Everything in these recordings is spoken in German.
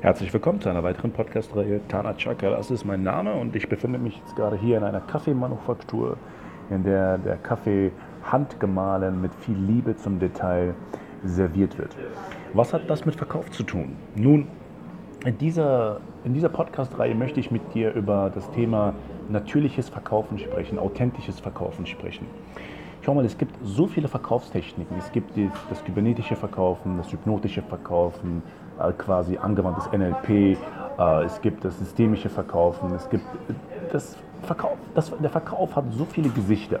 Herzlich willkommen zu einer weiteren Podcast-Reihe Tana Chaka. Das ist mein Name und ich befinde mich jetzt gerade hier in einer Kaffeemanufaktur, in der der Kaffee handgemahlen mit viel Liebe zum Detail serviert wird. Was hat das mit Verkauf zu tun? Nun, in dieser, in dieser Podcast-Reihe möchte ich mit dir über das Thema natürliches Verkaufen sprechen, authentisches Verkaufen sprechen. Schau mal, es gibt so viele Verkaufstechniken. Es gibt das kybernetische Verkaufen, das hypnotische Verkaufen, äh, quasi angewandtes NLP, äh, es gibt das systemische Verkaufen, es gibt das Verkauf. Das, der Verkauf hat so viele Gesichter.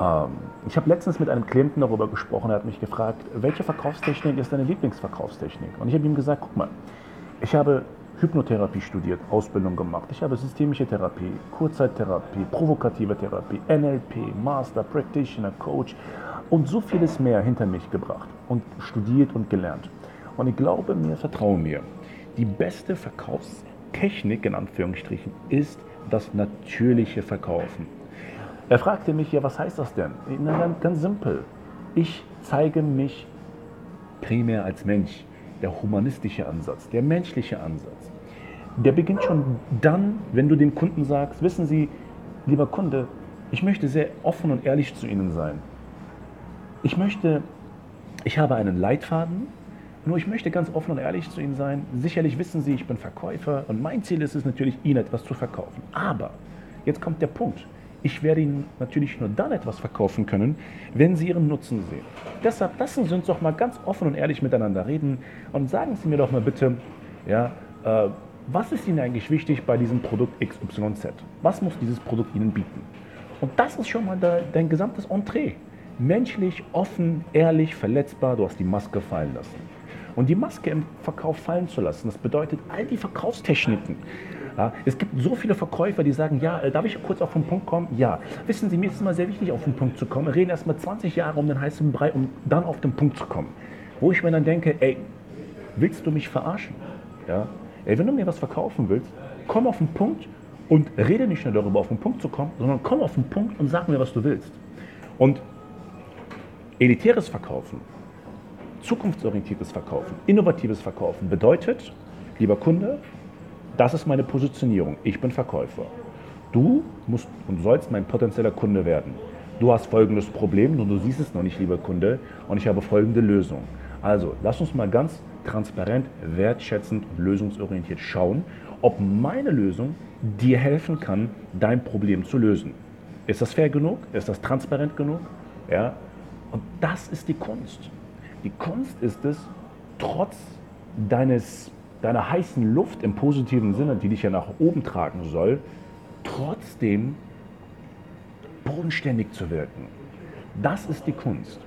Ähm, ich habe letztens mit einem Klienten darüber gesprochen, er hat mich gefragt, welche Verkaufstechnik ist deine Lieblingsverkaufstechnik? Und ich habe ihm gesagt, guck mal, ich habe Hypnotherapie studiert, Ausbildung gemacht. Ich habe systemische Therapie, Kurzzeittherapie, provokative Therapie, NLP, Master, Practitioner, Coach und so vieles mehr hinter mich gebracht und studiert und gelernt. Und ich glaube mir, vertraue mir, die beste Verkaufstechnik in Anführungsstrichen ist das natürliche Verkaufen. Er fragte mich, ja, was heißt das denn? Na, ganz, ganz simpel. Ich zeige mich primär als Mensch der humanistische Ansatz, der menschliche Ansatz, der beginnt schon dann, wenn du dem Kunden sagst, wissen Sie, lieber Kunde, ich möchte sehr offen und ehrlich zu Ihnen sein. Ich möchte, ich habe einen Leitfaden, nur ich möchte ganz offen und ehrlich zu Ihnen sein. Sicherlich wissen Sie, ich bin Verkäufer und mein Ziel ist es natürlich, Ihnen etwas zu verkaufen. Aber, jetzt kommt der Punkt, ich werde Ihnen natürlich nur dann etwas verkaufen können, wenn Sie Ihren Nutzen sehen. Deshalb lassen Sie uns doch mal ganz offen und ehrlich miteinander reden und sagen Sie mir doch mal bitte, ja, äh, was ist Ihnen eigentlich wichtig bei diesem Produkt XYZ? Was muss dieses Produkt Ihnen bieten? Und das ist schon mal de, dein gesamtes Entree. Menschlich, offen, ehrlich, verletzbar, du hast die Maske fallen lassen. Und die Maske im Verkauf fallen zu lassen, das bedeutet all die Verkaufstechniken, ja, es gibt so viele Verkäufer, die sagen, ja, äh, darf ich kurz auf den Punkt kommen? Ja. Wissen Sie, mir ist es immer sehr wichtig, auf den Punkt zu kommen. Wir reden erst mal 20 Jahre um den heißen Brei, um dann auf den Punkt zu kommen. Wo ich mir dann denke, ey, willst du mich verarschen? Ja? Ey, wenn du mir was verkaufen willst, komm auf den Punkt und rede nicht nur darüber, auf den Punkt zu kommen, sondern komm auf den Punkt und sag mir, was du willst. Und elitäres Verkaufen, zukunftsorientiertes Verkaufen, innovatives Verkaufen bedeutet, lieber Kunde, das ist meine Positionierung. Ich bin Verkäufer. Du musst und sollst mein potenzieller Kunde werden. Du hast folgendes Problem und du siehst es noch nicht, lieber Kunde, und ich habe folgende Lösung. Also, lass uns mal ganz transparent, wertschätzend und lösungsorientiert schauen, ob meine Lösung dir helfen kann, dein Problem zu lösen. Ist das fair genug? Ist das transparent genug? Ja? Und das ist die Kunst. Die Kunst ist es, trotz deines deiner heißen Luft im positiven Sinne, die dich ja nach oben tragen soll, trotzdem bodenständig zu wirken. Das ist die Kunst.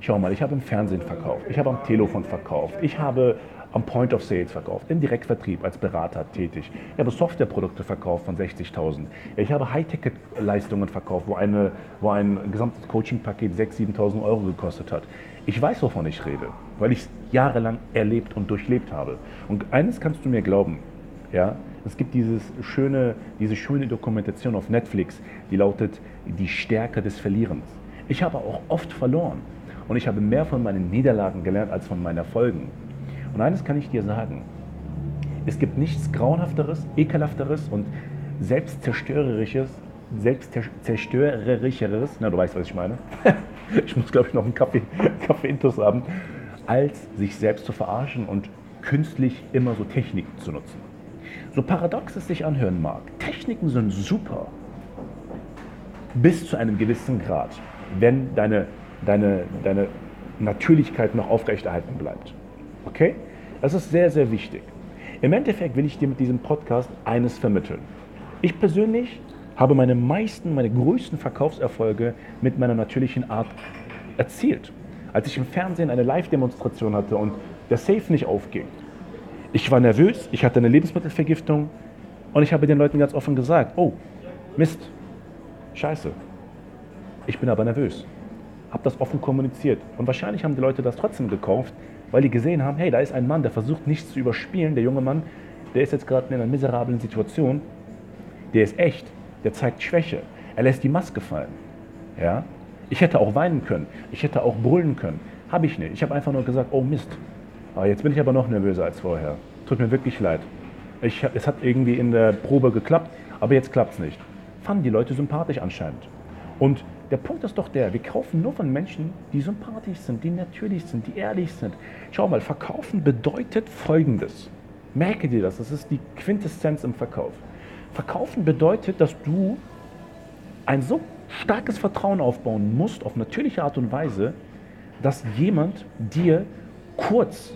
Schau mal, ich habe im Fernsehen verkauft, ich habe am Telefon verkauft, ich habe am Point of Sales verkauft, im Direktvertrieb als Berater tätig. Ich habe Softwareprodukte verkauft von 60.000. Ich habe High-Ticket-Leistungen verkauft, wo, eine, wo ein gesamtes Coaching-Paket 6.000, 7.000 Euro gekostet hat. Ich weiß, wovon ich rede, weil ich es jahrelang erlebt und durchlebt habe. Und eines kannst du mir glauben, ja, es gibt dieses schöne, diese schöne Dokumentation auf Netflix, die lautet Die Stärke des Verlierens. Ich habe auch oft verloren und ich habe mehr von meinen Niederlagen gelernt als von meinen Erfolgen. Und eines kann ich dir sagen, es gibt nichts Grauenhafteres, Ekelhafteres und Selbstzerstörerisches, Selbstzerstörerischeres, na du weißt, was ich meine. ich muss, glaube ich, noch einen Kaffee, Kaffee haben, als sich selbst zu verarschen und künstlich immer so Techniken zu nutzen. So paradox es sich anhören mag, Techniken sind super bis zu einem gewissen Grad, wenn deine, deine, deine Natürlichkeit noch aufrechterhalten bleibt. Okay? Das ist sehr, sehr wichtig. Im Endeffekt will ich dir mit diesem Podcast eines vermitteln. Ich persönlich habe meine meisten, meine größten Verkaufserfolge mit meiner natürlichen Art erzielt. Als ich im Fernsehen eine Live-Demonstration hatte und der Safe nicht aufging. Ich war nervös, ich hatte eine Lebensmittelvergiftung und ich habe den Leuten ganz offen gesagt, oh, Mist, scheiße. Ich bin aber nervös. Habe das offen kommuniziert. Und wahrscheinlich haben die Leute das trotzdem gekauft, weil die gesehen haben, hey, da ist ein Mann, der versucht nichts zu überspielen. Der junge Mann, der ist jetzt gerade in einer miserablen Situation. Der ist echt, der zeigt Schwäche. Er lässt die Maske fallen. Ja? Ich hätte auch weinen können. Ich hätte auch brüllen können. Habe ich nicht. Ich habe einfach nur gesagt, oh Mist. Aber jetzt bin ich aber noch nervöser als vorher. Tut mir wirklich leid. Ich, es hat irgendwie in der Probe geklappt, aber jetzt klappt es nicht. Fanden die Leute sympathisch anscheinend. Und der Punkt ist doch der, wir kaufen nur von Menschen, die sympathisch sind, die natürlich sind, die ehrlich sind. Schau mal, verkaufen bedeutet Folgendes. Merke dir das, das ist die Quintessenz im Verkauf. Verkaufen bedeutet, dass du ein so starkes Vertrauen aufbauen musst, auf natürliche Art und Weise, dass jemand dir kurz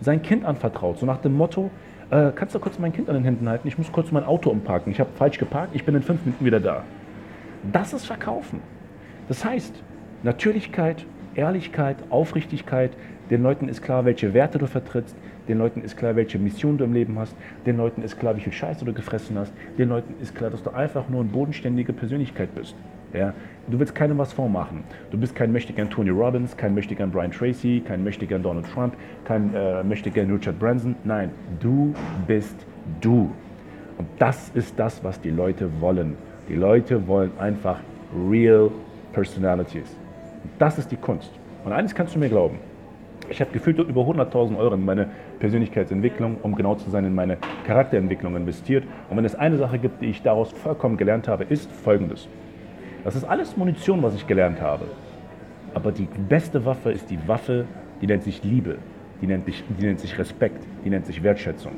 sein Kind anvertraut. So nach dem Motto, äh, kannst du kurz mein Kind an den Händen halten? Ich muss kurz mein Auto umparken. Ich habe falsch geparkt, ich bin in fünf Minuten wieder da. Das ist Verkaufen. Das heißt, Natürlichkeit, Ehrlichkeit, Aufrichtigkeit, den Leuten ist klar, welche Werte du vertrittst, den Leuten ist klar, welche Mission du im Leben hast, den Leuten ist klar, wie viel Scheiße du gefressen hast, den Leuten ist klar, dass du einfach nur eine bodenständige Persönlichkeit bist. Ja? Du willst keinem was vormachen. Du bist kein Mächtiger Tony Robbins, kein Mächtiger Brian Tracy, kein Mächtiger Donald Trump, kein äh, Mächtiger Richard Branson. Nein, du bist du. Und das ist das, was die Leute wollen. Die Leute wollen einfach real Personalities. Das ist die Kunst. Und eines kannst du mir glauben. Ich habe gefühlt über 100.000 Euro in meine Persönlichkeitsentwicklung, um genau zu sein, in meine Charakterentwicklung investiert. Und wenn es eine Sache gibt, die ich daraus vollkommen gelernt habe, ist folgendes. Das ist alles Munition, was ich gelernt habe. Aber die beste Waffe ist die Waffe, die nennt sich Liebe, die nennt sich, die nennt sich Respekt, die nennt sich Wertschätzung.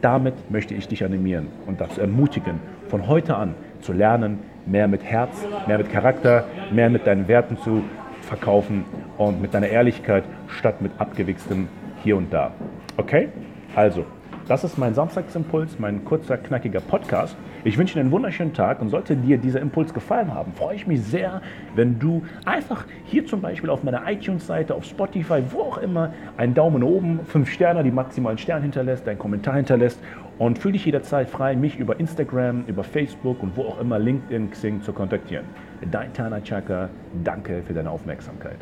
Damit möchte ich dich animieren und dazu ermutigen, von heute an zu lernen, mehr mit Herz, mehr mit Charakter, mehr mit deinen Werten zu verkaufen und mit deiner Ehrlichkeit statt mit abgewichstem hier und da. Okay? Also, das ist mein Samstagsimpuls, mein kurzer, knackiger Podcast. Ich wünsche dir einen wunderschönen Tag und sollte dir dieser Impuls gefallen haben, freue ich mich sehr, wenn du einfach hier zum Beispiel auf meiner iTunes-Seite, auf Spotify, wo auch immer, einen Daumen oben, fünf Sterne, die maximalen Stern hinterlässt, einen Kommentar hinterlässt und fühle dich jederzeit frei, mich über Instagram, über Facebook und wo auch immer LinkedIn, Xing zu kontaktieren. Dein Tana Chaka, danke für deine Aufmerksamkeit.